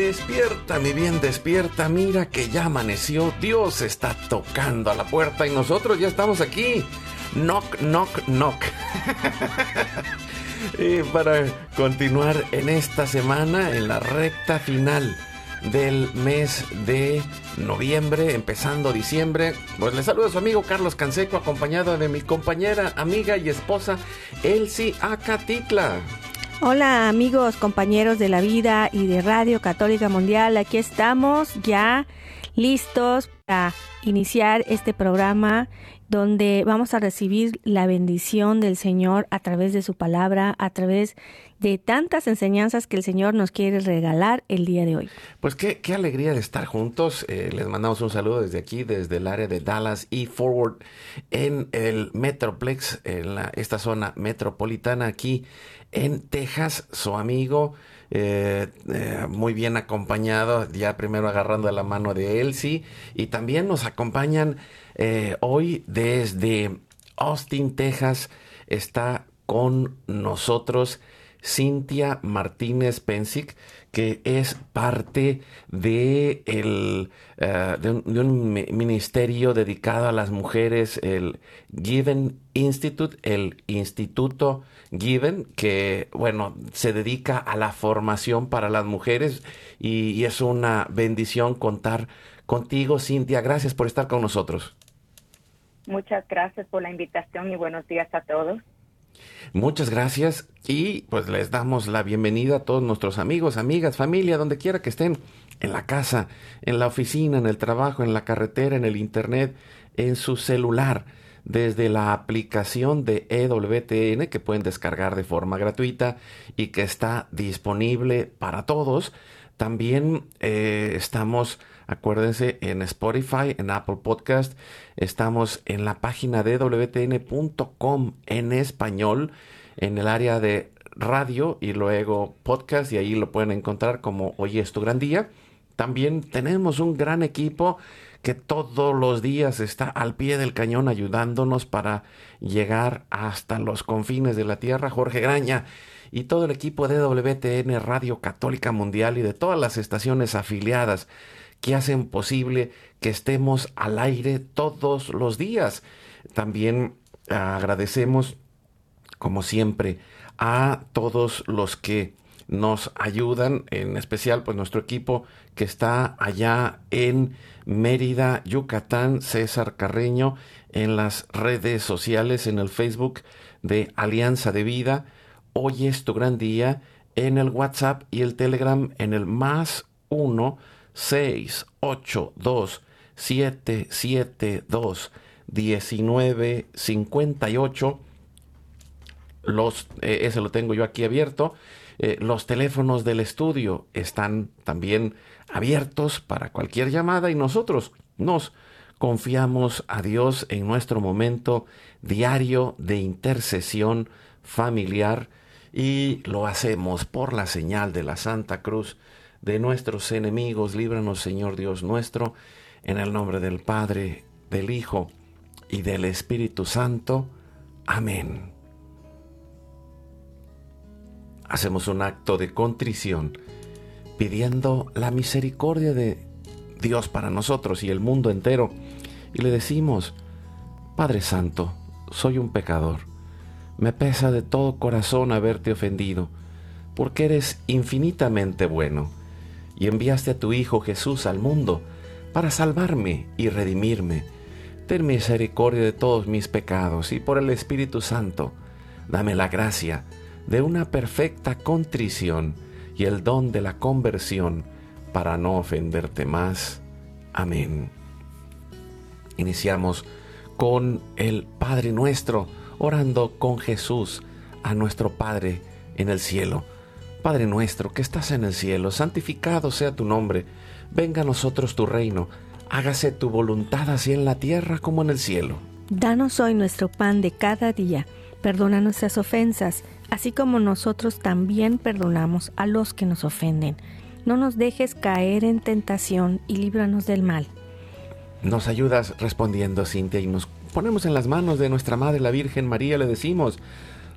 Despierta, mi bien, despierta. Mira que ya amaneció. Dios está tocando a la puerta y nosotros ya estamos aquí. Knock, knock, knock. y para continuar en esta semana, en la recta final del mes de noviembre, empezando diciembre, pues le saludo a su amigo Carlos Canseco, acompañado de mi compañera, amiga y esposa Elsie Acatitla. Hola amigos, compañeros de la vida y de Radio Católica Mundial, aquí estamos ya listos para iniciar este programa donde vamos a recibir la bendición del Señor a través de su palabra, a través de tantas enseñanzas que el Señor nos quiere regalar el día de hoy. Pues qué, qué alegría de estar juntos. Eh, les mandamos un saludo desde aquí, desde el área de Dallas y Forward, en el Metroplex, en la, esta zona metropolitana aquí en Texas, su amigo. Eh, eh, muy bien acompañado, ya primero agarrando la mano de Elsie, y también nos acompañan eh, hoy desde Austin, Texas, está con nosotros Cintia Martínez Pensic, que es parte de, el, eh, de, un, de, un, ministerio dedicado a las mujeres, el Given Institute, el Instituto Given, que, bueno, se dedica a la formación para las mujeres y, y es una bendición contar contigo, Cintia. Gracias por estar con nosotros. Muchas gracias por la invitación y buenos días a todos. Muchas gracias y pues les damos la bienvenida a todos nuestros amigos, amigas, familia, donde quiera que estén, en la casa, en la oficina, en el trabajo, en la carretera, en el internet, en su celular, desde la aplicación de EWTN que pueden descargar de forma gratuita y que está disponible para todos. También eh, estamos Acuérdense en Spotify, en Apple Podcast. Estamos en la página de wtn.com en español, en el área de radio y luego podcast y ahí lo pueden encontrar como Hoy es tu gran día. También tenemos un gran equipo que todos los días está al pie del cañón ayudándonos para llegar hasta los confines de la tierra. Jorge Graña y todo el equipo de WTN Radio Católica Mundial y de todas las estaciones afiliadas que hacen posible que estemos al aire todos los días. También agradecemos, como siempre, a todos los que nos ayudan, en especial pues nuestro equipo que está allá en Mérida, Yucatán, César Carreño, en las redes sociales, en el Facebook de Alianza de Vida. Hoy es tu gran día, en el WhatsApp y el Telegram en el más uno 6, 8, 2, 7, 7, 2, 19, 58. Los, eh, ese lo tengo yo aquí abierto. Eh, los teléfonos del estudio están también abiertos para cualquier llamada y nosotros nos confiamos a Dios en nuestro momento diario de intercesión familiar y lo hacemos por la señal de la Santa Cruz de nuestros enemigos. Líbranos, Señor Dios nuestro, en el nombre del Padre, del Hijo y del Espíritu Santo. Amén. Hacemos un acto de contrición pidiendo la misericordia de Dios para nosotros y el mundo entero. Y le decimos, Padre Santo, soy un pecador. Me pesa de todo corazón haberte ofendido, porque eres infinitamente bueno y enviaste a tu Hijo Jesús al mundo para salvarme y redimirme. Ten misericordia de todos mis pecados y por el Espíritu Santo, dame la gracia de una perfecta contrición y el don de la conversión para no ofenderte más. Amén. Iniciamos con el Padre nuestro, orando con Jesús a nuestro Padre en el cielo. Padre nuestro que estás en el cielo, santificado sea tu nombre, venga a nosotros tu reino, hágase tu voluntad así en la tierra como en el cielo. Danos hoy nuestro pan de cada día, perdona nuestras ofensas, así como nosotros también perdonamos a los que nos ofenden. No nos dejes caer en tentación y líbranos del mal. Nos ayudas respondiendo, Cintia, y nos ponemos en las manos de nuestra Madre la Virgen María, le decimos,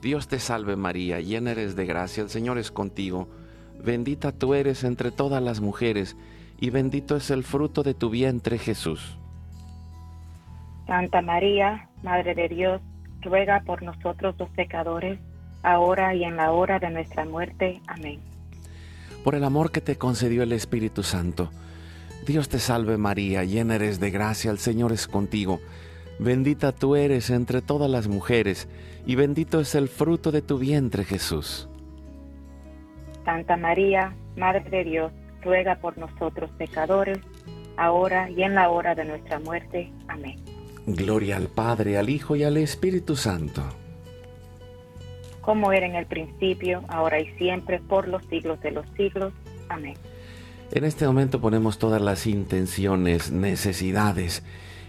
Dios te salve María, llena eres de gracia, el Señor es contigo, bendita tú eres entre todas las mujeres, y bendito es el fruto de tu vientre Jesús. Santa María, Madre de Dios, ruega por nosotros los pecadores, ahora y en la hora de nuestra muerte. Amén. Por el amor que te concedió el Espíritu Santo, Dios te salve María, llena eres de gracia, el Señor es contigo, bendita tú eres entre todas las mujeres, y bendito es el fruto de tu vientre Jesús. Santa María, Madre de Dios, ruega por nosotros pecadores, ahora y en la hora de nuestra muerte. Amén. Gloria al Padre, al Hijo y al Espíritu Santo. Como era en el principio, ahora y siempre, por los siglos de los siglos. Amén. En este momento ponemos todas las intenciones, necesidades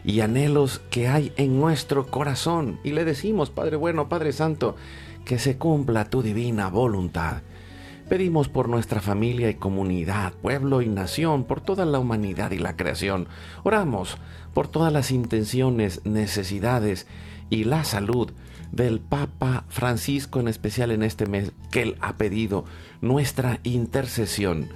y anhelos que hay en nuestro corazón. Y le decimos, Padre bueno, Padre Santo, que se cumpla tu divina voluntad. Pedimos por nuestra familia y comunidad, pueblo y nación, por toda la humanidad y la creación. Oramos por todas las intenciones, necesidades y la salud del Papa Francisco, en especial en este mes, que él ha pedido nuestra intercesión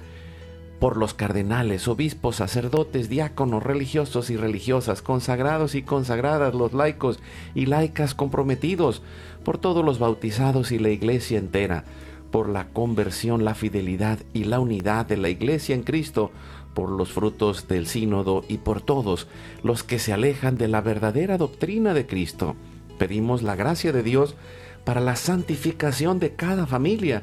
por los cardenales, obispos, sacerdotes, diáconos, religiosos y religiosas, consagrados y consagradas, los laicos y laicas comprometidos, por todos los bautizados y la iglesia entera, por la conversión, la fidelidad y la unidad de la iglesia en Cristo, por los frutos del sínodo y por todos los que se alejan de la verdadera doctrina de Cristo. Pedimos la gracia de Dios para la santificación de cada familia,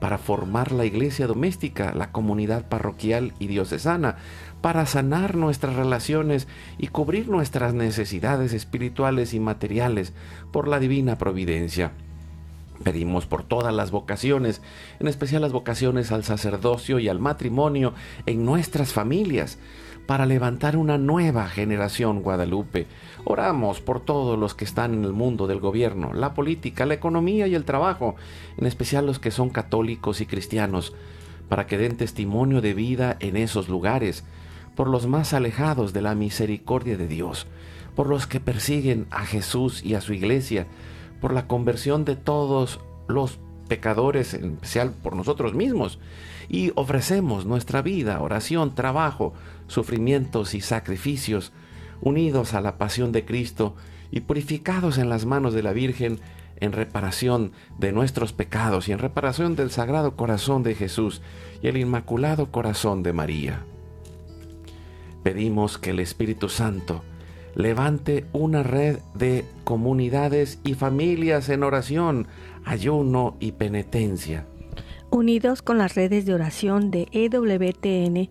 para formar la iglesia doméstica, la comunidad parroquial y diocesana, para sanar nuestras relaciones y cubrir nuestras necesidades espirituales y materiales por la divina providencia. Pedimos por todas las vocaciones, en especial las vocaciones al sacerdocio y al matrimonio en nuestras familias, para levantar una nueva generación Guadalupe. Oramos por todos los que están en el mundo del gobierno, la política, la economía y el trabajo, en especial los que son católicos y cristianos, para que den testimonio de vida en esos lugares, por los más alejados de la misericordia de Dios, por los que persiguen a Jesús y a su iglesia, por la conversión de todos los pecadores, en especial por nosotros mismos, y ofrecemos nuestra vida, oración, trabajo, sufrimientos y sacrificios, unidos a la pasión de Cristo y purificados en las manos de la Virgen, en reparación de nuestros pecados y en reparación del Sagrado Corazón de Jesús y el Inmaculado Corazón de María pedimos que el Espíritu Santo levante una red de comunidades y familias en oración, ayuno y penitencia. Unidos con las redes de oración de EWTN,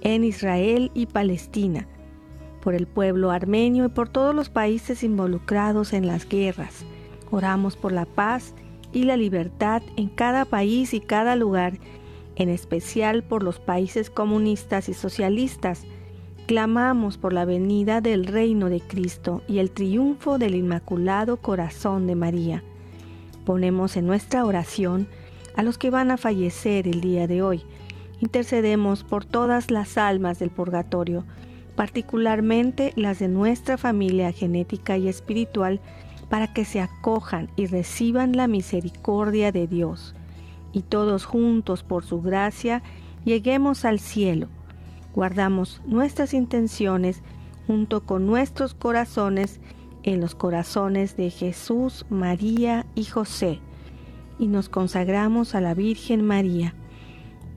en Israel y Palestina, por el pueblo armenio y por todos los países involucrados en las guerras. Oramos por la paz y la libertad en cada país y cada lugar, en especial por los países comunistas y socialistas. Clamamos por la venida del reino de Cristo y el triunfo del Inmaculado Corazón de María. Ponemos en nuestra oración a los que van a fallecer el día de hoy. Intercedemos por todas las almas del purgatorio, particularmente las de nuestra familia genética y espiritual, para que se acojan y reciban la misericordia de Dios, y todos juntos por su gracia lleguemos al cielo. Guardamos nuestras intenciones junto con nuestros corazones en los corazones de Jesús, María y José, y nos consagramos a la Virgen María.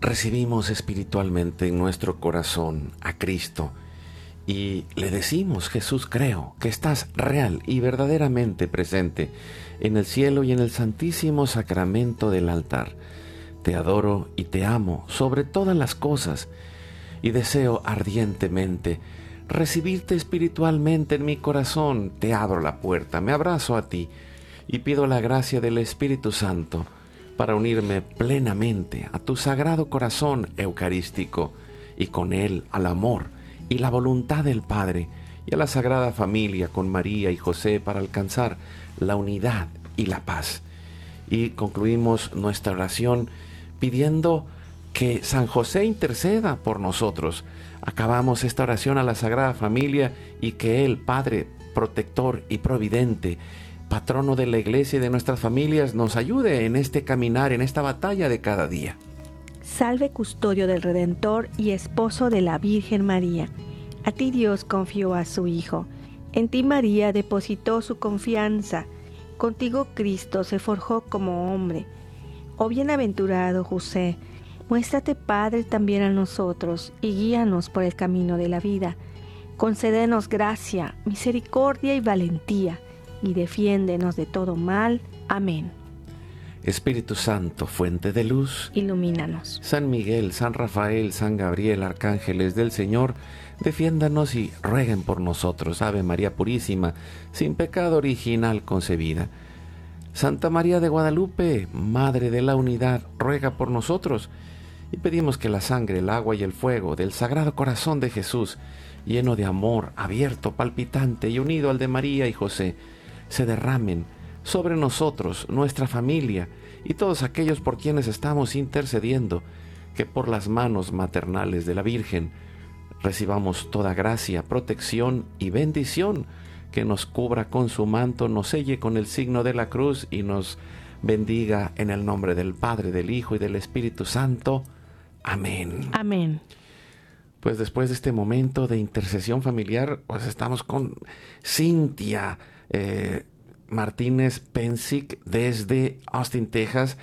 Recibimos espiritualmente en nuestro corazón a Cristo y le decimos, Jesús, creo que estás real y verdaderamente presente en el cielo y en el santísimo sacramento del altar. Te adoro y te amo sobre todas las cosas y deseo ardientemente recibirte espiritualmente en mi corazón. Te abro la puerta, me abrazo a ti y pido la gracia del Espíritu Santo para unirme plenamente a tu sagrado corazón eucarístico y con él al amor y la voluntad del Padre y a la Sagrada Familia con María y José para alcanzar la unidad y la paz. Y concluimos nuestra oración pidiendo que San José interceda por nosotros. Acabamos esta oración a la Sagrada Familia y que Él, Padre, protector y providente, patrono de la iglesia y de nuestras familias, nos ayude en este caminar, en esta batalla de cada día. Salve custodio del Redentor y esposo de la Virgen María. A ti Dios confió a su Hijo. En ti María depositó su confianza. Contigo Cristo se forjó como hombre. Oh bienaventurado José, muéstrate Padre también a nosotros y guíanos por el camino de la vida. Concédenos gracia, misericordia y valentía, y defiéndenos de todo mal. Amén. Espíritu Santo, fuente de luz, ilumínanos. San Miguel, San Rafael, San Gabriel, arcángeles del Señor, defiéndanos y rueguen por nosotros. Ave María Purísima, sin pecado original concebida. Santa María de Guadalupe, Madre de la Unidad, ruega por nosotros. Y pedimos que la sangre, el agua y el fuego del Sagrado Corazón de Jesús, lleno de amor, abierto, palpitante y unido al de María y José, se derramen sobre nosotros, nuestra familia y todos aquellos por quienes estamos intercediendo, que por las manos maternales de la Virgen recibamos toda gracia, protección y bendición, que nos cubra con su manto, nos selle con el signo de la cruz y nos bendiga en el nombre del Padre, del Hijo y del Espíritu Santo. Amén. Amén. Pues después de este momento de intercesión familiar, pues estamos con Cintia. Eh, Martínez Pensic desde Austin, Texas,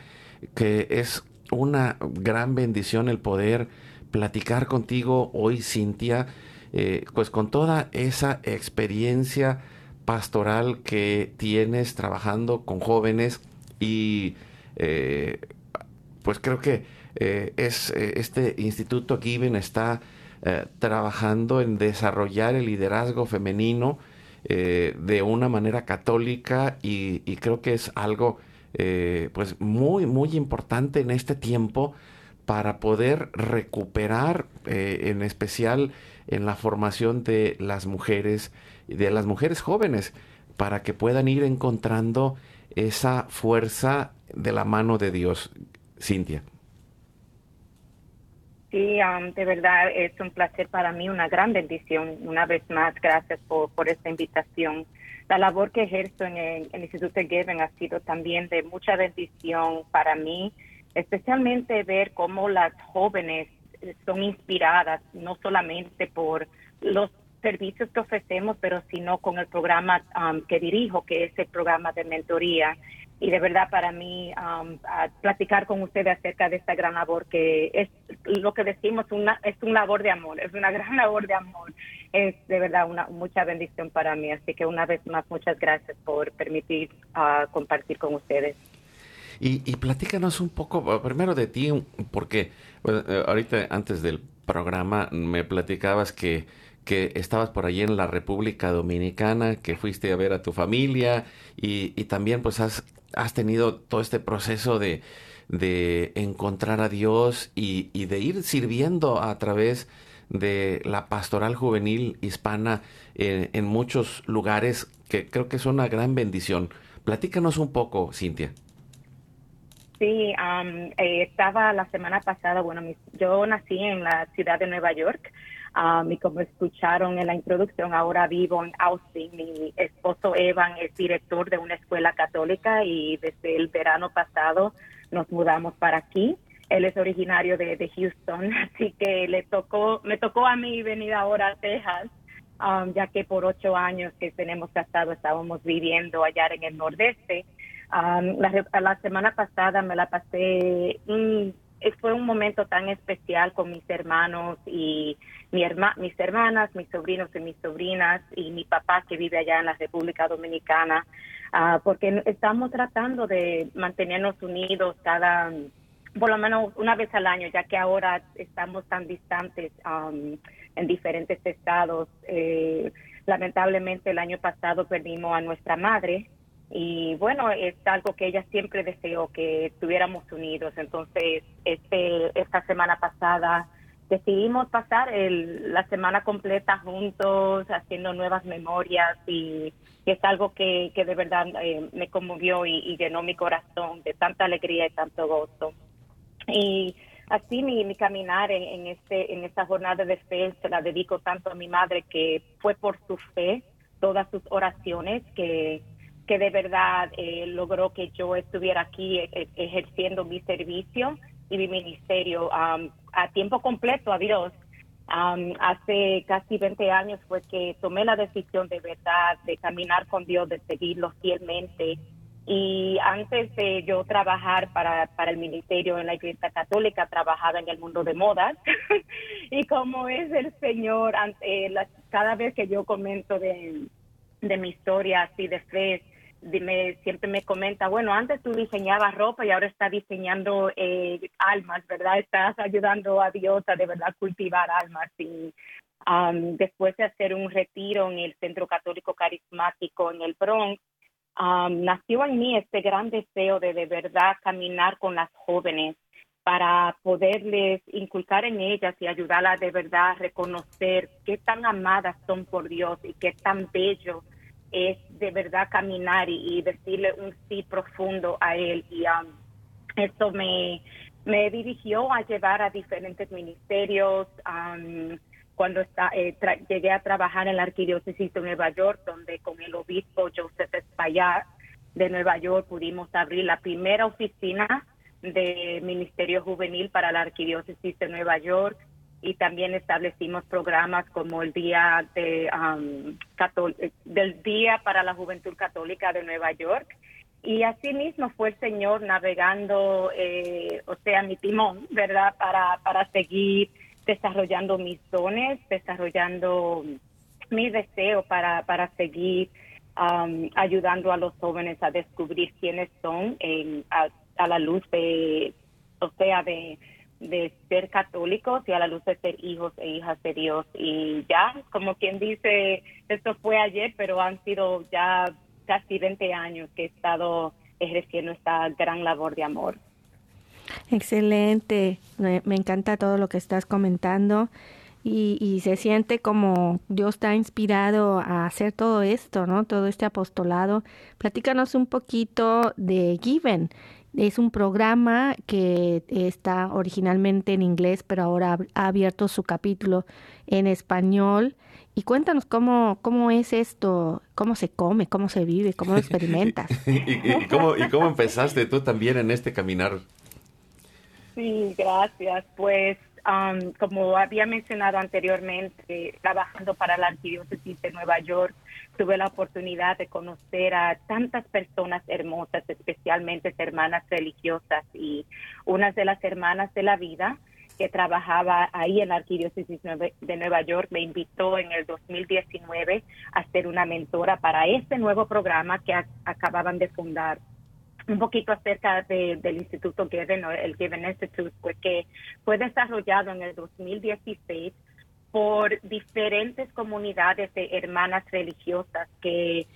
que es una gran bendición el poder platicar contigo hoy, Cintia, eh, pues con toda esa experiencia pastoral que tienes trabajando con jóvenes y eh, pues creo que eh, es este instituto Given está trabajando en desarrollar el liderazgo femenino eh, de una manera católica y, creo que es algo eh, pues muy muy importante en este tiempo para poder recuperar eh, en especial en la formación de las mujeres de las mujeres jóvenes para que puedan ir encontrando esa fuerza de la mano de Dios. Cintia Sí, de verdad es un placer para mí, una gran bendición. Una vez más, gracias por, por esta invitación. La labor que ejerzo en el, Instituto Given ha sido también de mucha bendición para mí, especialmente ver cómo las jóvenes son inspiradas, no solamente por los servicios que ofrecemos, pero sino con el programa que dirijo, que es el programa de mentoría y de verdad para mí um, platicar con ustedes acerca de esta gran labor que es lo que decimos una es un labor de amor es una gran labor de amor. Es de verdad una mucha bendición para mí así que una vez más muchas gracias por permitir uh, compartir con ustedes. Y, y platícanos un poco primero de ti porque eh, ahorita antes del programa me platicabas que que estabas por allí en la República Dominicana, que fuiste a ver a tu familia y, y también pues has has tenido todo este proceso de, de encontrar a Dios y, de ir sirviendo a través de la pastoral juvenil hispana en, muchos lugares, que creo que es una gran bendición. Platícanos un poco, Cintia. Sí, um, estaba la semana pasada, bueno, yo nací en la ciudad de Nueva York, Um, y como escucharon en la introducción, ahora vivo en Austin. Mi esposo Evan es director de una escuela católica y desde el verano pasado nos mudamos para aquí. Él es originario de, Houston, así que le tocó, me tocó a mí venir ahora a Texas, um, ya que por ocho años que tenemos casado estábamos viviendo allá en el nordeste. Um, la, la, semana pasada me la pasé eh, fue un momento tan especial con mis hermanos y mi mis hermanas, mis sobrinos y mis sobrinas y mi papá que vive allá en la República Dominicana, uh, porque estamos tratando de mantenernos unidos cada, por lo menos una vez al año, ya que ahora estamos tan distantes um, en diferentes estados. Eh, lamentablemente el año pasado perdimos a nuestra madre y bueno, es algo que ella siempre deseó que estuviéramos unidos. Entonces, este, esta semana pasada decidimos pasar el, la semana completa juntos, haciendo nuevas memorias y, es algo que, que de verdad eh, me conmovió y, llenó mi corazón de tanta alegría y tanto gozo. Y así mi, mi caminar en, en, este, en esta jornada de fe se la dedico tanto a mi madre que fue por su fe, todas sus oraciones que que de verdad eh, logró que yo estuviera aquí eh, eh, ejerciendo mi servicio y mi ministerio a tiempo completo a Dios. Hace casi 20 años fue que tomé la decisión de verdad de caminar con Dios, de seguirlo fielmente. Y antes de yo trabajar para, para el ministerio en la Iglesia Católica, trabajaba en el mundo de modas. y como es el Señor, cada vez que yo comento de, de mi historia así de fe, me, siempre me comenta, bueno, antes tú diseñabas ropa y ahora estás diseñando eh, almas, ¿verdad? Estás ayudando a Dios a de verdad cultivar almas. Y um, después de hacer un retiro en el Centro Católico Carismático en el Bronx, um, nació en mí este gran deseo de de verdad caminar con las jóvenes para poderles inculcar en ellas y ayudarlas de verdad a reconocer qué tan amadas son por Dios y qué tan bello es de verdad caminar y, decirle un sí profundo a él. Y um, me, me dirigió a llevar a diferentes ministerios. Um, cuando está, eh, llegué a trabajar en la Arquidiócesis de Nueva York, donde con el obispo Joseph Espaillat de Nueva York pudimos abrir la primera oficina de Ministerio Juvenil para la Arquidiócesis de Nueva York y también establecimos programas como el día de um, del día para la Juventud Católica de Nueva York y así mismo fue el Señor navegando, eh, o sea, mi timón, ¿verdad? Para para seguir desarrollando mis dones, desarrollando mi deseo para para seguir um, ayudando a los jóvenes a descubrir quiénes son en, a la luz de, o sea, de de ser católicos y a la luz de ser hijos e hijas de Dios. Y ya, como quien dice, esto fue ayer, pero han sido ya casi 20 años que he estado ejerciendo esta gran labor de amor. Excelente, me, encanta todo lo que estás comentando y, se siente como Dios está inspirado a hacer todo esto, ¿no? Todo este apostolado. Platícanos un poquito de Given Es un programa que está originalmente en inglés, pero ahora ha abierto su capítulo en español. Y cuéntanos cómo, cómo es esto, cómo se come, cómo se vive, cómo lo experimentas. ¿Y, cómo, ¿Y cómo empezaste tú también en este caminar? Sí, gracias. Pues um, como había mencionado anteriormente, trabajando para la Arquidiócesis de Nueva York, tuve la oportunidad de conocer a tantas personas hermosas, especialmente hermanas religiosas y una de las hermanas de la vida que trabajaba ahí en la Arquidiócesis de Nueva York me invitó en el 2019 a ser una mentora para este nuevo programa que acababan de fundar. Un poquito acerca del Instituto Given, el Given Institute, pues que fue desarrollado en el 2016 por diferentes comunidades de hermanas religiosas que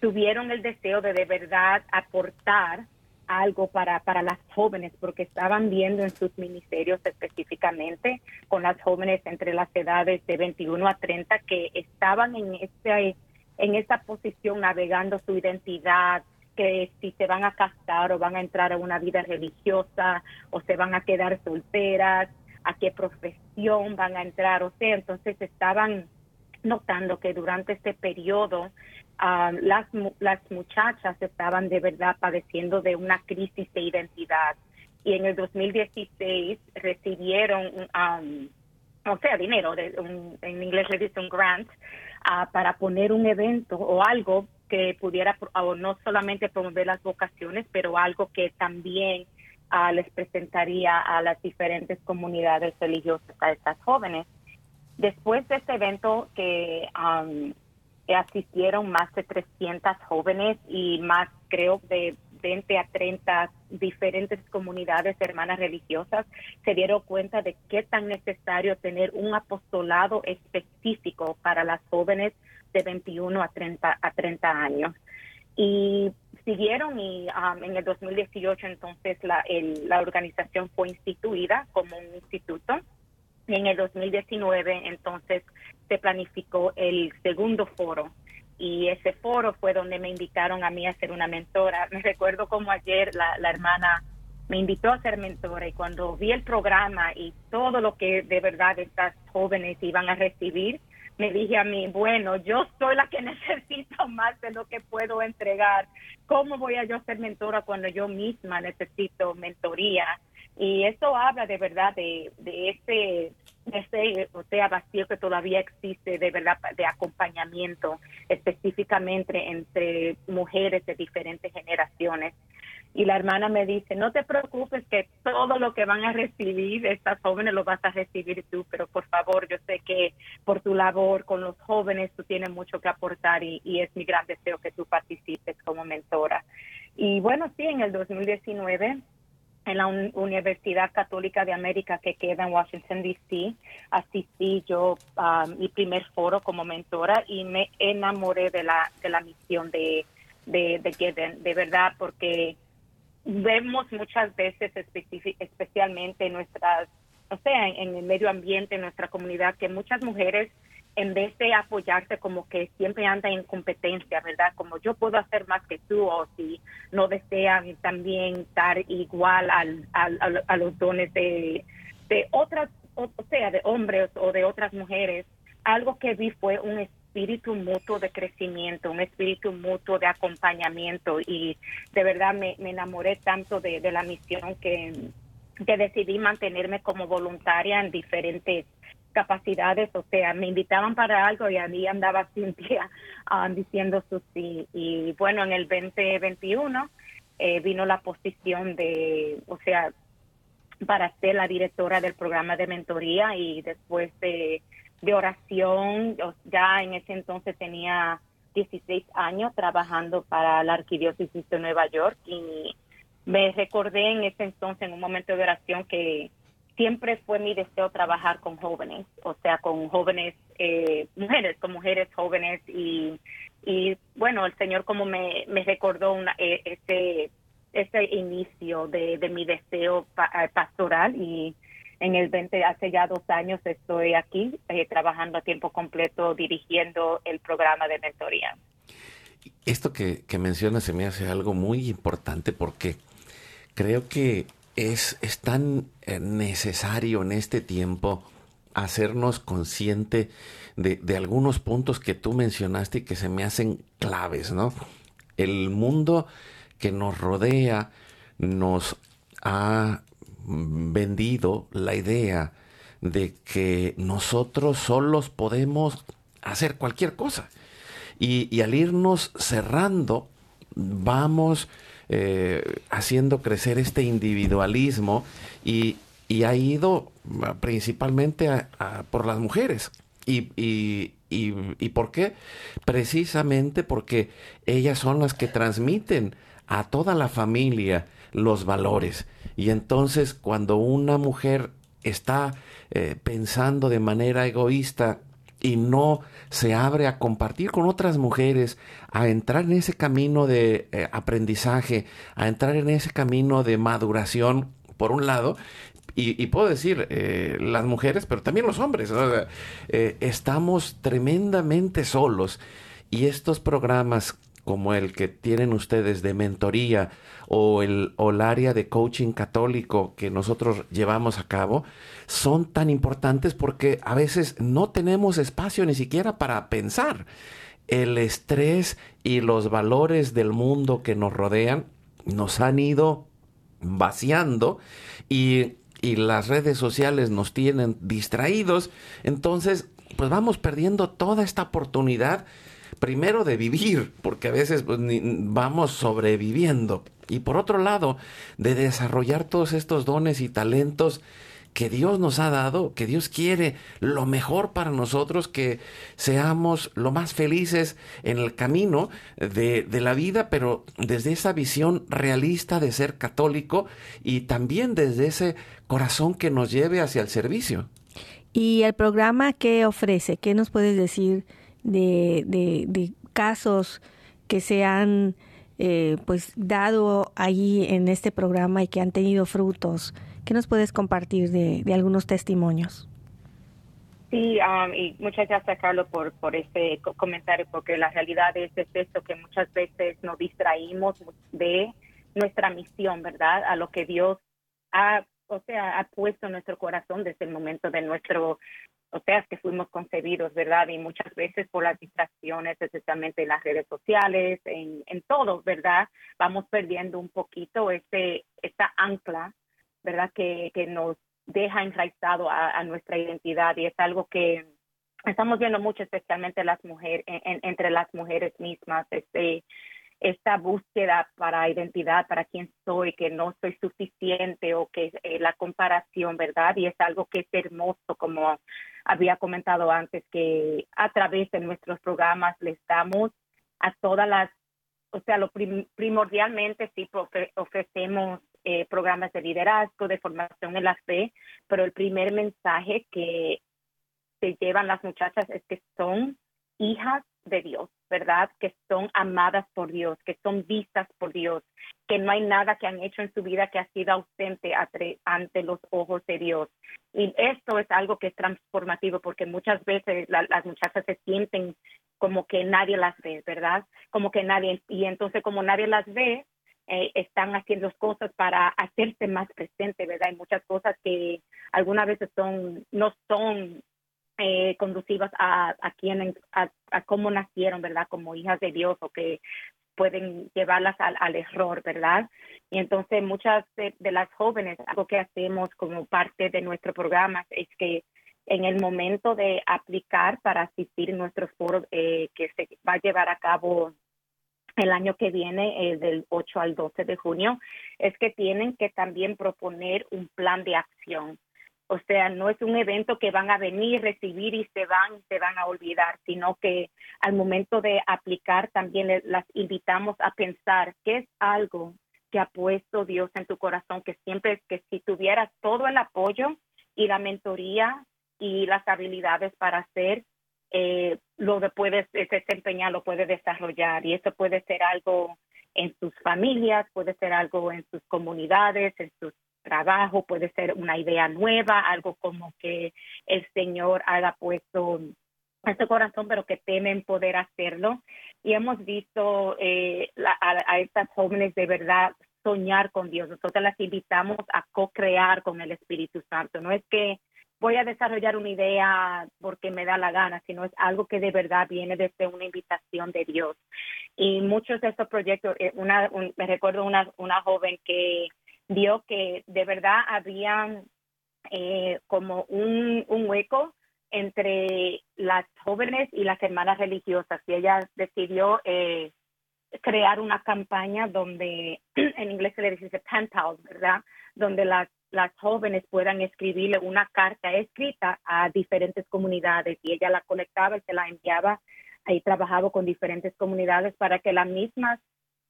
tuvieron el deseo de de verdad aportar algo para, para las jóvenes, porque estaban viendo en sus ministerios específicamente con las jóvenes entre las edades de 21 a 30 que estaban en, este, en esa posición navegando su identidad, que si se van a casar o van a entrar a una vida religiosa o se van a quedar solteras, a qué profesión van a entrar, o sea, entonces estaban notando que durante este periodo ah, las, las muchachas estaban de verdad padeciendo de una crisis de identidad. Y en el 2016 recibieron, um, o sea, dinero, de en inglés le dice un grant, uh, para poner un evento o algo que pudiera o no solamente promover las vocaciones, pero algo que también uh, les presentaría a las diferentes comunidades religiosas a estas jóvenes. Después de este evento que um, asistieron más de 300 jóvenes y más creo de 20 a 30 diferentes comunidades hermanas religiosas se dieron cuenta de qué tan necesario tener un apostolado específico para las jóvenes de 21 a 30, a 30 años. Y siguieron y um, en el 2018 entonces la, la organización fue instituida como un instituto y en el 2019 entonces se planificó el segundo foro y ese foro fue donde me invitaron a mí a ser una mentora. Me recuerdo como ayer la, la hermana me invitó a ser mentora y cuando vi el programa y todo lo que de verdad estas jóvenes iban a recibir, me dije a mí, bueno, yo soy la que necesito más de lo que puedo entregar. ¿Cómo voy a yo ser mentora cuando yo misma necesito mentoría? Y eso habla de verdad de, de ese, ese, o sea, vacío que todavía existe de verdad de acompañamiento, específicamente entre mujeres de diferentes generaciones. Y la hermana me dice, no te preocupes que todo lo que van a recibir estas jóvenes lo vas a recibir tú, pero por favor, yo sé que por tu labor con los jóvenes tú tienes mucho que aportar y, es mi gran deseo que tú participes como mentora. Y bueno, sí, en el 2019 en la Universidad Católica de América que queda en Washington, D.C. Asistí yo a mi primer foro como mentora y me enamoré de la, de la misión de, de, de de verdad, porque vemos muchas veces, especialmente en nuestras, o sea, en el medio ambiente, en nuestra comunidad, que muchas mujeres en vez de apoyarse como que siempre anda en competencia, ¿verdad? Como yo puedo hacer más que tú o si no desean también estar igual al, a los dones de, de otras, o, sea, de hombres o de otras mujeres. Algo que vi fue un espíritu mutuo de crecimiento, un espíritu mutuo de acompañamiento y de verdad me, me enamoré tanto de, de la misión que, que decidí mantenerme como voluntaria en diferentes capacidades, o sea, me invitaban para algo y a mí andaba Cintia um, diciendo su sí. Y bueno, en el 2021 eh, vino la posición de, o sea, para ser la directora del programa de mentoría y después de, de oración, ya en ese entonces tenía 16 años trabajando para la Arquidiócesis de Nueva York y me recordé en ese entonces, en un momento de oración, que siempre fue mi deseo trabajar con jóvenes, o sea, con jóvenes, eh, mujeres, con mujeres jóvenes. Y, y bueno, el Señor como me, recordó una, e, ese, ese inicio de, de mi deseo eh, pastoral y en el 20, hace ya dos años estoy aquí eh, trabajando a tiempo completo dirigiendo el programa de mentoría. Esto que, mencionas se me hace algo muy importante porque creo que es, es tan eh, necesario en este tiempo hacernos consciente de, de, algunos puntos que tú mencionaste y que se me hacen claves, ¿no? El mundo que nos rodea nos ha vendido la idea de que nosotros solos podemos hacer cualquier cosa. Y, al irnos cerrando, vamos eh, haciendo crecer este individualismo y, y ha ido principalmente por las mujeres. Y, y, y, por qué? Precisamente porque ellas son las que transmiten a toda la familia los valores. Y entonces cuando una mujer está eh, pensando de manera egoísta y no se abre a compartir con otras mujeres, a entrar en ese camino de eh, aprendizaje, a entrar en ese camino de maduración, por un lado, y, puedo decir eh, las mujeres, pero también los hombres, estamos tremendamente solos y estos programas como el que tienen ustedes de mentoría o el, o área de coaching católico que nosotros llevamos a cabo, son tan importantes porque a veces no tenemos espacio ni siquiera para pensar. El estrés y los valores del mundo que nos rodean nos han ido vaciando y, y las redes sociales nos tienen distraídos. Entonces, pues vamos perdiendo toda esta oportunidad primero de vivir, porque a veces pues, vamos sobreviviendo, y por otro lado, de desarrollar todos estos dones y talentos que Dios nos ha dado, que Dios quiere lo mejor para nosotros, que seamos lo más felices en el camino de, de, la vida, pero desde esa visión realista de ser católico y también desde ese corazón que nos lleve hacia el servicio. ¿Y el programa qué ofrece? ¿Qué nos puedes decir de, de, casos que se han eh, pues dado ahí en este programa y que han tenido frutos. ¿Qué nos puedes compartir de, de algunos testimonios? Sí, um, y muchas gracias, Carlos, por, por este comentario, porque la realidad es, es esto, que muchas veces nos distraímos de nuestra misión, ¿verdad? A lo que Dios ha, o sea, ha puesto en nuestro corazón desde el momento de nuestro o sea, que fuimos concebidos, ¿verdad? Y muchas veces por las distracciones, especialmente en las redes sociales, en, en todo, ¿verdad? Vamos perdiendo un poquito ese, esta ancla, ¿verdad? Que, que nos deja enraizado a, nuestra identidad y es algo que estamos viendo mucho, especialmente las mujeres, entre las mujeres mismas, este, esta búsqueda para identidad, para quién soy, que no soy suficiente o que eh, la comparación, ¿verdad? Y es algo que es hermoso, como había comentado antes, que a través de nuestros programas les damos a todas las, o sea, lo primordialmente sí ofrecemos eh, programas de liderazgo, de formación en la fe, pero el primer mensaje que se llevan las muchachas es que son hijas de Dios, ¿verdad? Que son amadas por Dios, que son vistas por Dios, que no hay nada que han hecho en su vida que ha sido ausente ante los ojos de Dios. Y esto es algo que es transformativo porque muchas veces las muchachas se sienten como que nadie las ve, ¿verdad? Como que nadie, y entonces como nadie las ve, eh, están haciendo cosas para hacerse más presente, ¿verdad? Hay muchas cosas que algunas veces son, no son eh, conducivas a, a quienes, a, cómo nacieron, ¿verdad? Como hijas de Dios o que pueden llevarlas al, al error, ¿verdad? Y entonces muchas de, las jóvenes, algo que hacemos como parte de nuestro programa es que en el momento de aplicar para asistir nuestro foro eh, que se va a llevar a cabo el año que viene, eh, del 8 al 12 de junio, es que tienen que también proponer un plan de acción. O sea, no es un evento que van a venir, recibir y se van, se van a olvidar, sino que al momento de aplicar también las invitamos a pensar qué es algo que ha puesto Dios en tu corazón, que siempre que si tuvieras todo el apoyo y la mentoría y las habilidades para hacer, eh, lo puedes desempeñar, lo puedes desarrollar. Y eso puede ser algo en sus familias, puede ser algo en sus comunidades, en sus trabajo, puede ser una idea nueva, algo como que el Señor haya puesto en su corazón, pero que temen poder hacerlo. Y hemos visto eh, a, estas jóvenes de verdad soñar con Dios. Nosotros las invitamos a co-crear con el Espíritu Santo. No es que voy a desarrollar una idea porque me da la gana, sino es algo que de verdad viene desde una invitación de Dios. Y muchos de estos proyectos, eh, una, me recuerdo una, una joven que vio que de verdad había eh, como un, un hueco entre las jóvenes y las hermanas religiosas y ella decidió eh, crear una campaña donde en inglés se le dice pen ¿verdad? Donde las, las jóvenes puedan escribirle una carta escrita a diferentes comunidades y ella la colectaba y se la enviaba ahí trabajaba con diferentes comunidades para que las mismas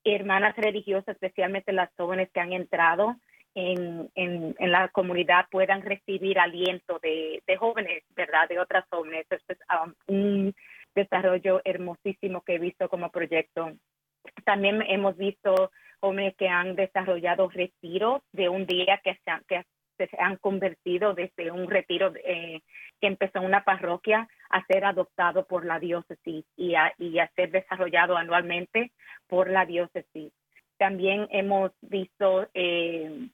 hermanas religiosas, especialmente las jóvenes que han entrado en, en, en la comunidad, puedan recibir aliento de, de, jóvenes, ¿verdad? De otras jóvenes. Esto es um, un desarrollo hermosísimo que he visto como proyecto. También hemos visto jóvenes que han desarrollado retiros de un día que se han, que se han convertido desde un retiro eh, que empezó en una parroquia a ser adoptado por la diócesis y a, y a ser desarrollado anualmente por la diócesis. También hemos visto eh,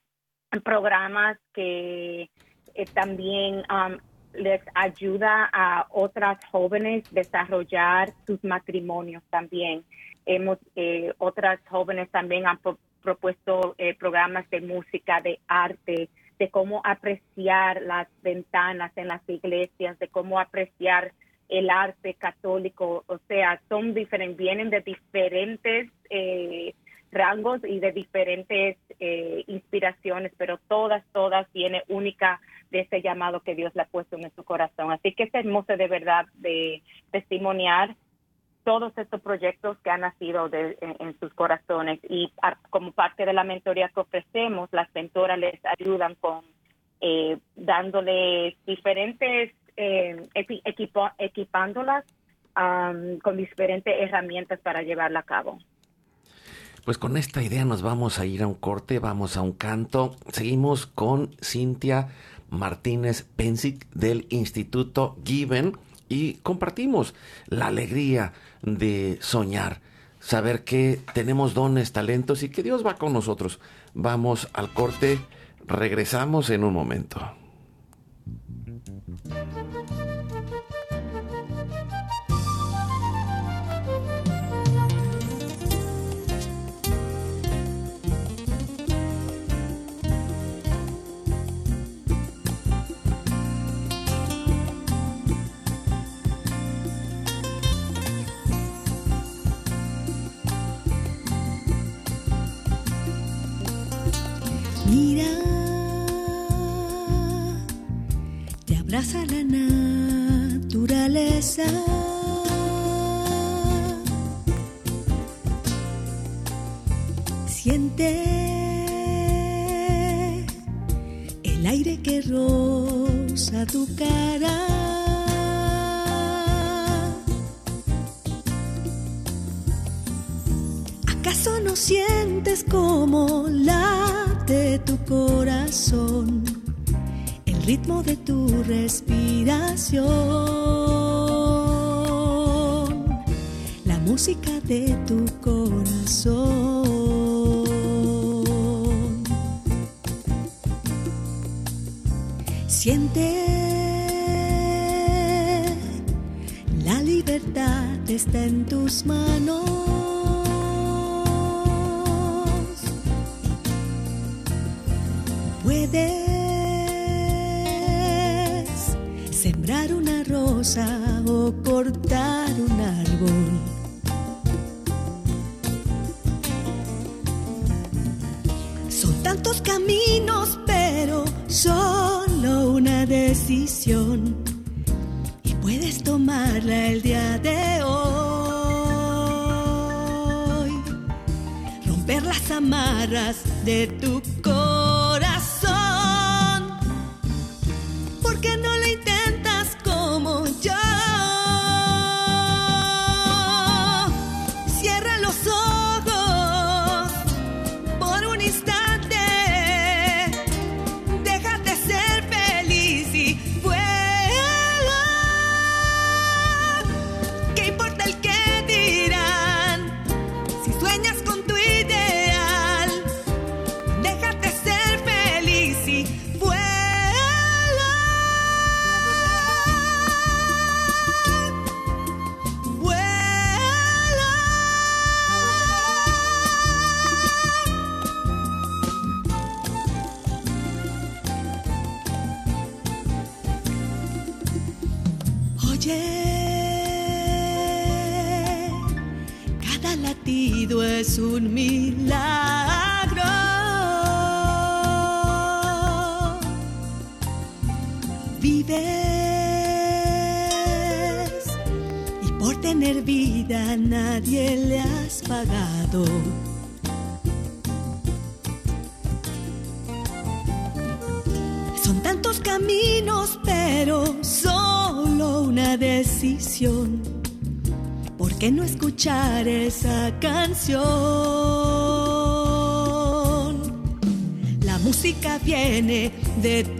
programas que eh, también um, les ayuda a otras jóvenes desarrollar sus matrimonios también. Hemos, eh, otras jóvenes también han propuesto eh, programas de música, de arte, de cómo apreciar las ventanas en las iglesias, de cómo apreciar el arte católico, o sea, son diferentes, vienen de diferentes eh, rangos y de diferentes eh, inspiraciones, pero todas, todas vienen única de ese llamado que Dios le ha puesto en su corazón. Así que es hermoso de verdad de testimoniar todos estos proyectos que han nacido de, en, sus corazones y como parte de la mentoría que ofrecemos, las mentoras les ayudan con eh, dándoles diferentes, eh, equipo, equipándolas con diferentes herramientas para llevarla a cabo. Pues con esta idea nos vamos a ir a un corte, vamos a un canto. Seguimos con Cintia Martínez Pensic del Instituto Given y compartimos la alegría de soñar, saber que tenemos dones, talentos y que Dios va con nosotros. Vamos al corte, regresamos en un momento. Abraza la naturaleza. Respiración, la música de tu viene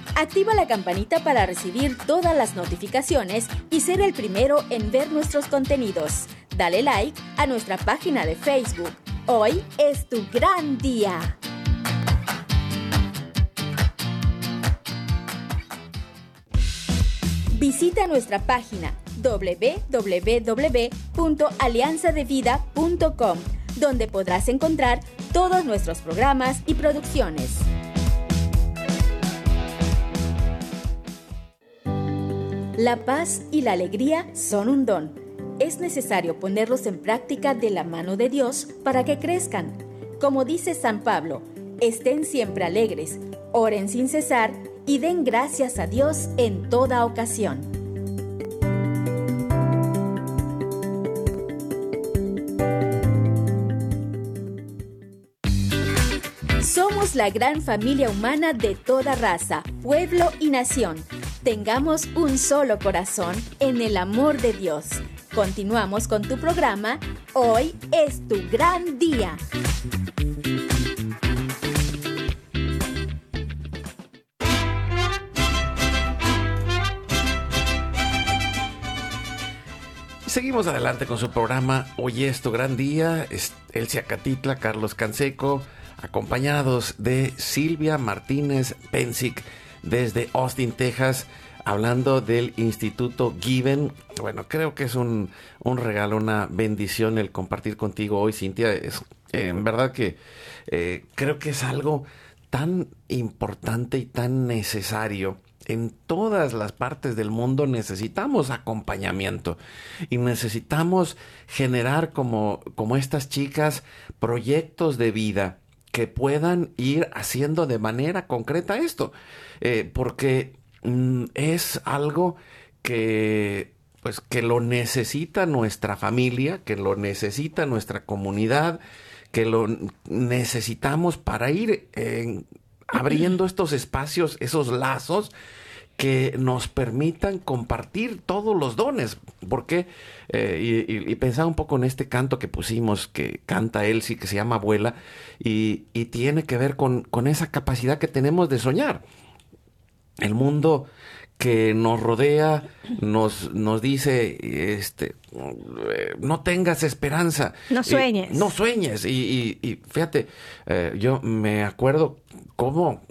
Activa la campanita para recibir todas las notificaciones y ser el primero en ver nuestros contenidos. Dale like a nuestra página de Facebook. Hoy es tu gran día. Visita nuestra página www.alianzadevida.com, donde podrás encontrar todos nuestros programas y producciones. La paz y la alegría son un don. Es necesario ponerlos en práctica de la mano de Dios para que crezcan. Como dice San Pablo, estén siempre alegres, oren sin cesar y den gracias a Dios en toda ocasión. Somos la gran familia humana de toda raza, pueblo y nación. Tengamos un solo corazón en el amor de Dios. Continuamos con tu programa. Hoy es tu gran día. Seguimos adelante con su programa Hoy es tu gran día. Es Elsia Catitla, Carlos Canseco, acompañados de Silvia Martínez Pensic desde Austin, Texas, hablando del Instituto Given. Bueno, creo que es un, un regalo, una bendición el compartir contigo hoy, Cintia. Es, eh, en verdad que eh, creo que es algo tan importante y tan necesario. En todas las partes del mundo necesitamos acompañamiento y necesitamos generar como, como estas chicas proyectos de vida que puedan ir haciendo de manera concreta esto, Eh, porque mm, es algo que pues que lo necesita nuestra familia, que lo necesita nuestra comunidad, que lo necesitamos para ir eh, abriendo estos espacios, esos lazos que nos permitan compartir todos los dones. Porque, eh, y, y, y, pensaba un poco en este canto que pusimos, que canta Elsie, que se llama Abuela, y, y tiene que ver con, con, esa capacidad que tenemos de soñar. El mundo que nos rodea nos, nos dice, este, no tengas esperanza. No sueñes. Y, no sueñes. Y, y fíjate, eh, yo me acuerdo cómo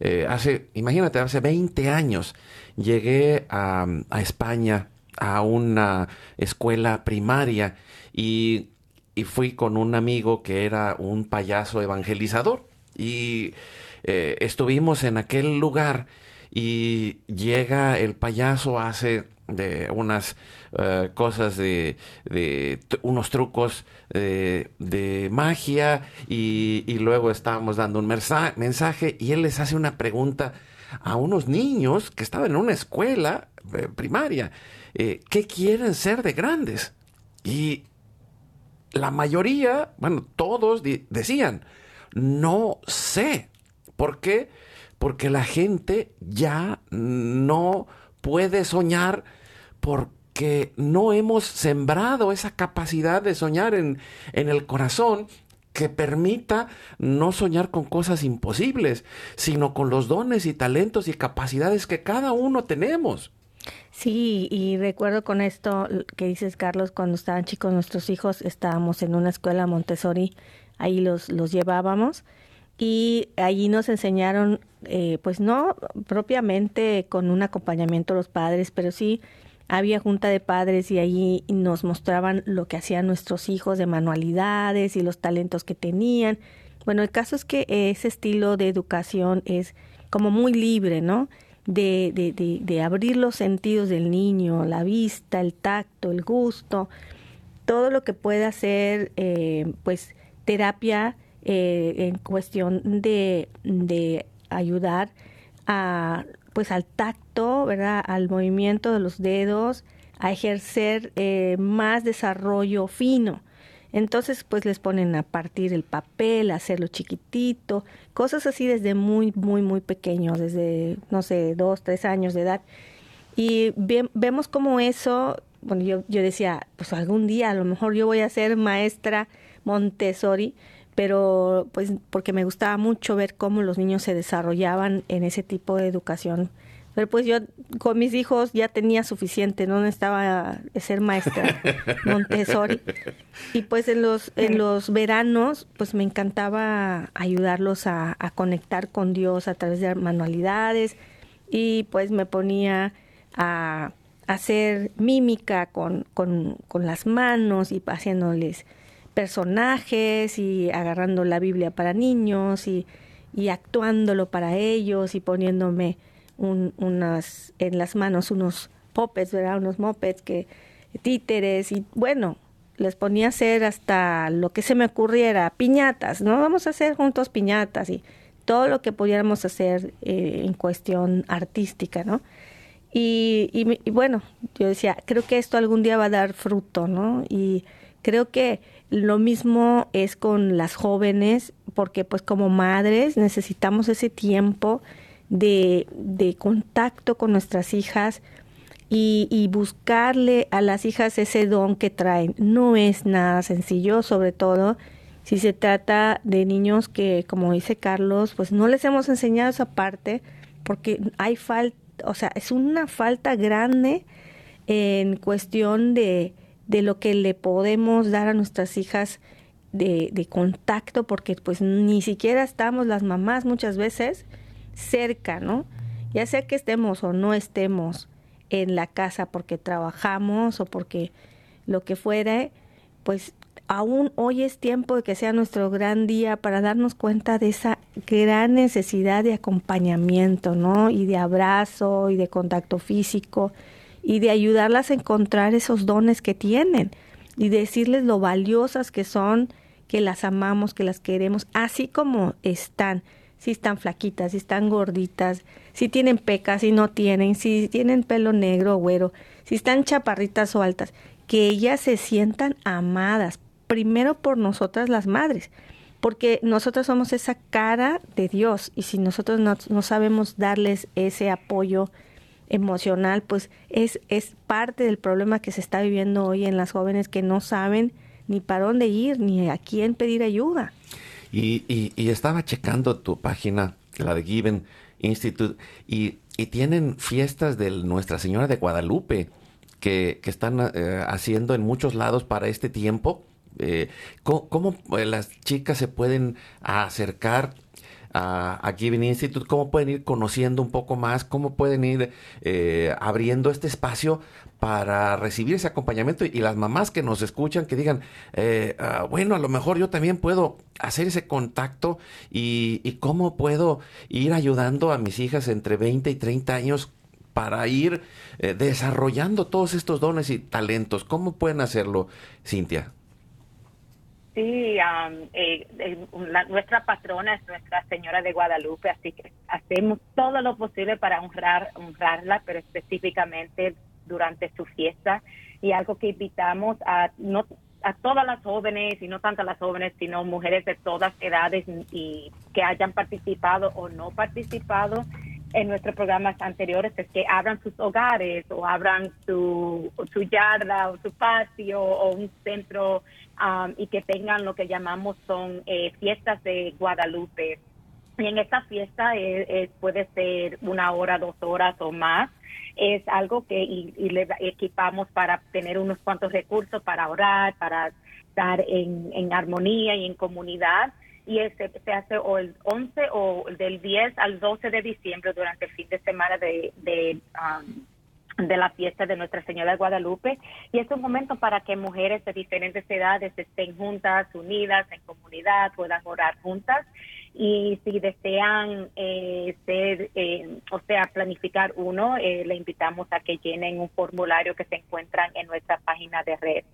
eh, hace, imagínate, hace 20 años llegué a, a España a una escuela primaria y, y, fui con un amigo que era un payaso evangelizador. y eh, estuvimos en aquel lugar y llega el payaso, hace de unas eh, cosas de, unos trucos de, magia y, y, luego estábamos dando un mensaje y él les hace una pregunta a unos niños que estaban en una escuela eh, primaria. Eh, ¿Qué quieren ser de grandes? Y la mayoría, bueno, todos decían, no sé. ¿Por qué? Porque la gente ya no puede soñar porque no hemos sembrado esa capacidad de soñar en, en el corazón que permita no soñar con cosas imposibles, sino con los dones y talentos y capacidades que cada uno tenemos. Sí, y recuerdo con esto que dices, Carlos, cuando estaban chicos nuestros hijos, estábamos en una escuela Montessori, ahí los, los llevábamos y allí nos enseñaron, eh, pues no propiamente con un acompañamiento a los padres, pero sí había junta de padres y allí nos mostraban lo que hacían nuestros hijos de manualidades y los talentos que tenían. Bueno, el caso es que ese estilo de educación es como muy libre, ¿no? De, de, de, de abrir los sentidos del niño, la vista, el tacto, el gusto, todo lo que pueda ser, eh, pues, terapia eh, en cuestión de, de ayudar a pues al tacto, ¿verdad? Al movimiento de los dedos, a ejercer eh, más desarrollo fino. Entonces, pues les ponen a partir el papel, a hacerlo chiquitito, cosas así desde muy, muy, muy pequeños, desde, no sé, dos, tres años de edad. Y vemos como eso, bueno, yo, yo decía, pues algún día a lo mejor yo voy a ser maestra Montessori, pero pues porque me gustaba mucho ver cómo los niños se desarrollaban en ese tipo de educación. Pero pues yo con mis hijos ya tenía suficiente, no necesitaba ser maestra Montessori. Y pues en los, en los veranos, pues me encantaba ayudarlos a, a conectar con Dios a través de manualidades y pues me ponía a hacer mímica con, con, con las manos y haciéndoles personajes y agarrando la Biblia para niños y, y actuándolo para ellos y poniéndome un, unas en las manos unos popes, ¿verdad? Unos mopeds que títeres y bueno, les ponía a hacer hasta lo que se me ocurriera, piñatas, ¿no? Vamos a hacer juntos piñatas y todo lo que pudiéramos hacer eh, en cuestión artística, ¿no? Y, y, y, bueno, yo decía, creo que esto algún día va a dar fruto, ¿no? Y creo que lo mismo es con las jóvenes, porque pues como madres necesitamos ese tiempo de, de contacto con nuestras hijas y, buscarle a las hijas ese don que traen. No es nada sencillo, sobre todo si se trata de niños que, como dice Carlos, pues no les hemos enseñado esa parte porque hay falta, o sea, es una falta grande en cuestión de de lo que le podemos dar a nuestras hijas de, de, contacto, porque pues ni siquiera estamos las mamás muchas veces cerca, ¿no? Ya sea que estemos o no estemos en la casa porque trabajamos o porque lo que fuera, pues aún hoy es tiempo de que sea nuestro gran día para darnos cuenta de esa gran necesidad de acompañamiento, ¿no? Y de abrazo y de contacto físico y de ayudarlas a encontrar esos dones que tienen y decirles lo valiosas que son, que las amamos, que las queremos, así como están, si están flaquitas, si están gorditas, si tienen pecas, si no tienen, si tienen pelo negro o güero, si están chaparritas o altas, que ellas se sientan amadas, primero por nosotras las madres, porque nosotros somos esa cara de Dios y si nosotros no, no sabemos darles ese apoyo, emocional, pues es, es parte del problema que se está viviendo hoy en las jóvenes que no saben ni para dónde ir, ni a quién pedir ayuda. Y, y, y estaba checando tu página, la de Given Institute, y, y tienen fiestas de Nuestra Señora de Guadalupe que, que están eh, haciendo en muchos lados para este tiempo. Eh, ¿Cómo, eh, las chicas se pueden acercar a, Giving Institute, cómo pueden ir conociendo un poco más, cómo pueden ir eh, abriendo este espacio para recibir ese acompañamiento y, las mamás que nos escuchan que digan, eh, ah, bueno, a lo mejor yo también puedo hacer ese contacto y, y, cómo puedo ir ayudando a mis hijas entre 20 y 30 años para ir eh, desarrollando todos estos dones y talentos. ¿Cómo pueden hacerlo, Cintia? Sí, eh, nuestra patrona es Nuestra Señora de Guadalupe, así que hacemos todo lo posible para honrar, honrarla, pero específicamente durante su fiesta. Y algo que invitamos a, no, a todas las jóvenes, y no tanto a las jóvenes, sino mujeres de todas edades y que hayan participado o no participado en nuestros programas anteriores es que abran sus hogares o abran su, su yarda o su patio o un centro um, y que tengan lo que llamamos son eh, fiestas de Guadalupe. Y en esta fiesta puede ser una hora, dos horas o más. Es algo que y, le equipamos para tener unos cuantos recursos para orar, para estar en, en armonía y en comunidad y ese se hace o el 11 o del 10 al 12 de diciembre durante el fin de semana de, de, um, de la fiesta de Nuestra Señora de Guadalupe y es un momento para que mujeres de diferentes edades estén juntas, unidas, en comunidad, puedan orar juntas y si desean eh, ser, eh, o sea, planificar uno, eh, le invitamos a que llenen un formulario que se encuentran en nuestra página de red.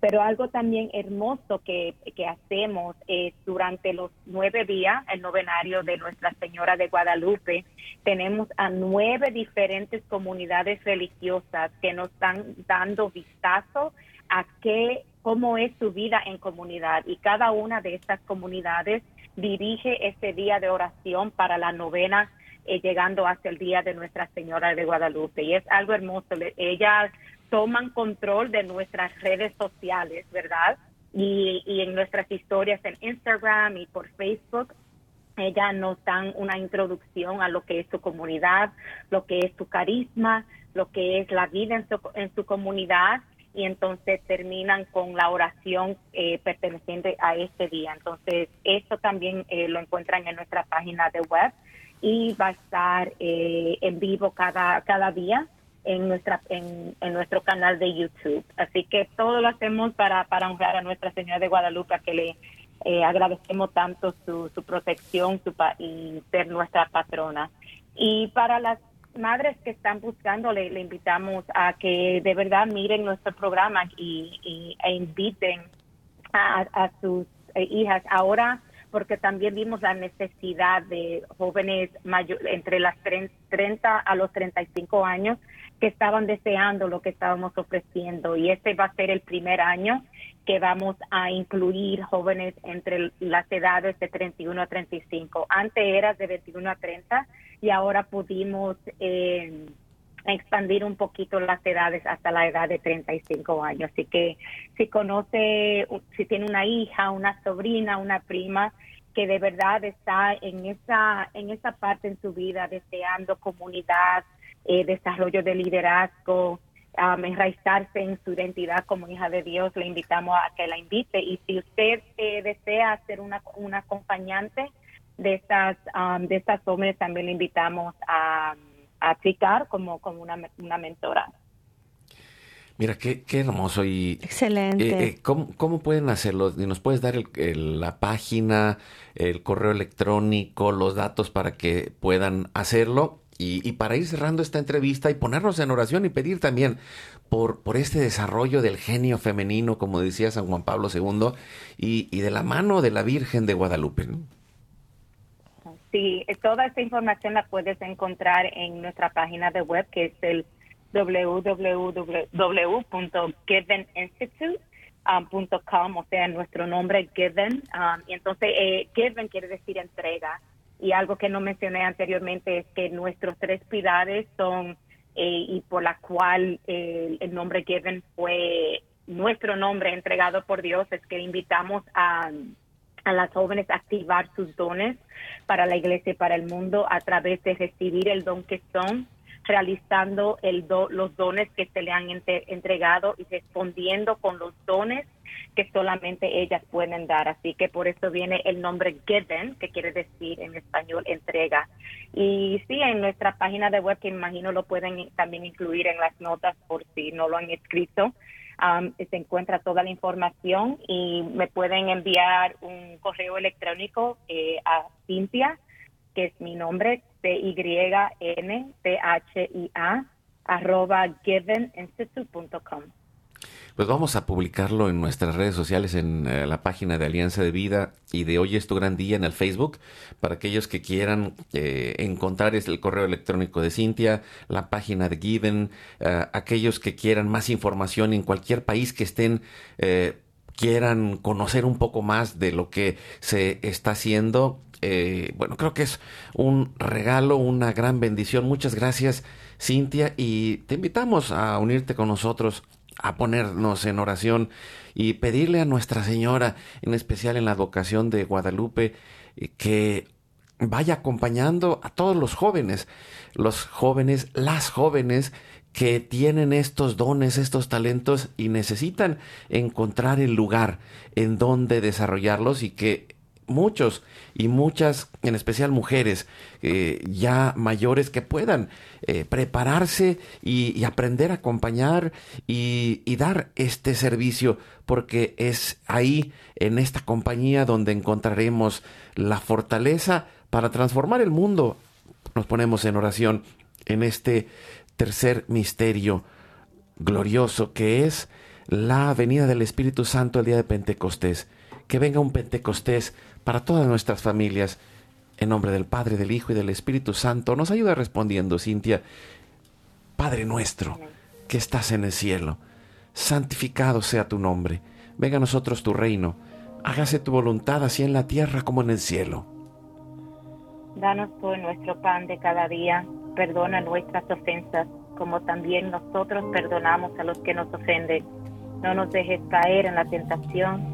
Pero algo también hermoso que, hacemos es durante los nueve días, el novenario de Nuestra Señora de Guadalupe, tenemos a nueve diferentes comunidades religiosas que nos están dando vistazo a qué, cómo es su vida en comunidad. Y cada una de estas comunidades dirige ese día de oración para la novena eh, llegando hasta el día de Nuestra Señora de Guadalupe. Y es algo hermoso. Ellas toman control de nuestras redes sociales, ¿verdad? Y, en nuestras historias en Instagram y por Facebook, ellas nos dan una introducción a lo que es su comunidad, lo que es su carisma, lo que es la vida en su, en su comunidad y entonces terminan con la oración eh, perteneciente a este día. Entonces, esto también eh, lo encuentran en nuestra página de web y va a estar eh, en vivo cada, cada día en nuestra en, nuestro canal de YouTube. Así que todo lo hacemos para, para honrar a Nuestra Señora de Guadalupe, que le eh, agradecemos tanto su, su protección su y ser nuestra patrona. Y para las madres que están buscando, le, invitamos a que de verdad miren nuestro programa y, e inviten a, sus eh, hijas. Ahora porque también vimos la necesidad de jóvenes entre las 30 a los 35 años que estaban deseando lo que estábamos ofreciendo y este va a ser el primer año que vamos a incluir jóvenes entre las edades de 31 a 35. Antes era de 21 a 30 y ahora pudimos eh, expandir un poquito las edades hasta la edad de 35 años. Así que si conoce, si tiene una hija, una sobrina, una prima que de verdad está en esa, en esa parte en su vida deseando comunidad, eh, desarrollo de liderazgo, um, enraizarse en su identidad como hija de Dios, le invitamos a que la invite. Y si usted eh, desea ser una, una acompañante de estas, um, de estas hombres, también le invitamos a, a aplicar como, como una, una mentora. Mira, qué, qué hermoso y... Excelente. Eh, eh, ¿cómo, ¿cómo, pueden hacerlo? ¿Nos puedes dar el, la página, el correo electrónico, los datos para que puedan hacerlo? Y, y, para ir cerrando esta entrevista y ponernos en oración y pedir también por, por este desarrollo del genio femenino, como decía San Juan Pablo II, y, y de la mano de la Virgen de Guadalupe. Sí, toda esta información la puedes encontrar en nuestra página de web, que es el www.giveninstitute.com, o sea, nuestro nombre Given. Um, y entonces, eh, Given quiere decir entrega. Y algo que no mencioné anteriormente es que nuestros tres pilares son, eh, y por la cual eh, el nombre Given fue nuestro nombre entregado por Dios, es que invitamos a a las jóvenes a activar sus dones para la iglesia y para el mundo a través de recibir el don que son realizando el los dones que se le han entregado y respondiendo con los dones que solamente ellas pueden dar. Así que por eso viene el nombre Given, que quiere decir en español entrega. Y sí, en nuestra página de web, que imagino lo pueden también incluir en las notas por si no lo han escrito, um, se encuentra toda la información y me pueden enviar un correo electrónico eh, a Cintia, que es mi nombre, C-Y-N-T-H-I-A, arroba giveninstitute.com. Pues vamos a publicarlo en nuestras redes sociales, en eh, la página de Alianza de Vida y de Hoy es tu gran día en el Facebook, para aquellos que quieran eh, encontrar el correo electrónico de Cintia, la página de Given, eh, aquellos que quieran más información en cualquier país que estén quieran conocer un poco más de lo que se está haciendo. bueno, creo que es un regalo, una gran bendición. Muchas gracias, Cintia, y te invitamos a unirte con nosotros a ponernos en oración y pedirle a Nuestra Señora, en especial en la vocación de Guadalupe, eh, que vaya acompañando a todos los jóvenes, los jóvenes, las jóvenes que tienen estos dones, estos talentos y necesitan encontrar el lugar en donde desarrollarlos y que muchos y muchas, en especial mujeres eh, ya mayores, que puedan eh, prepararse y, aprender a acompañar y, y, dar este servicio, porque es ahí, en esta compañía, donde encontraremos la fortaleza para transformar el mundo. Nos ponemos en oración en este tercer misterio glorioso que es la venida del Espíritu Santo el día de Pentecostés. Que venga un Pentecostés para todas nuestras familias. En nombre del Padre, del Hijo y del Espíritu Santo, nos ayuda respondiendo, Cintia. Padre nuestro, que estás en el cielo, santificado sea tu nombre. Venga a nosotros tu reino. Hágase tu voluntad así en la tierra como en el cielo. Danos hoy nuestro pan de cada día. Perdona nuestras ofensas, como también nosotros perdonamos a los que nos ofenden. No nos dejes caer en la tentación,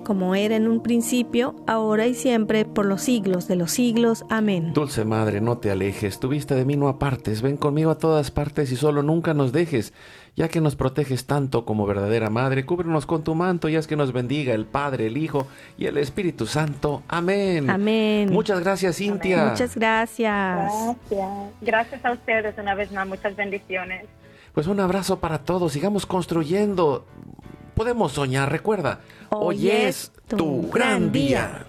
Como era en un principio, ahora y siempre, por los siglos de los siglos. Amén. Dulce Madre, no te alejes, tu vista de mí no apartes, ven conmigo a todas partes y solo nunca nos dejes, ya que nos proteges tanto como verdadera Madre, cúbrenos con tu manto y haz que nos bendiga el Padre, el Hijo y el Espíritu Santo. Amén. Amén. Muchas gracias, Cintia. Muchas gracias. Gracias. Gracias a ustedes una vez más. Muchas bendiciones. Pues un abrazo para todos. Sigamos construyendo. Podemos soñar. Recuerda, hoy, es tu gran día.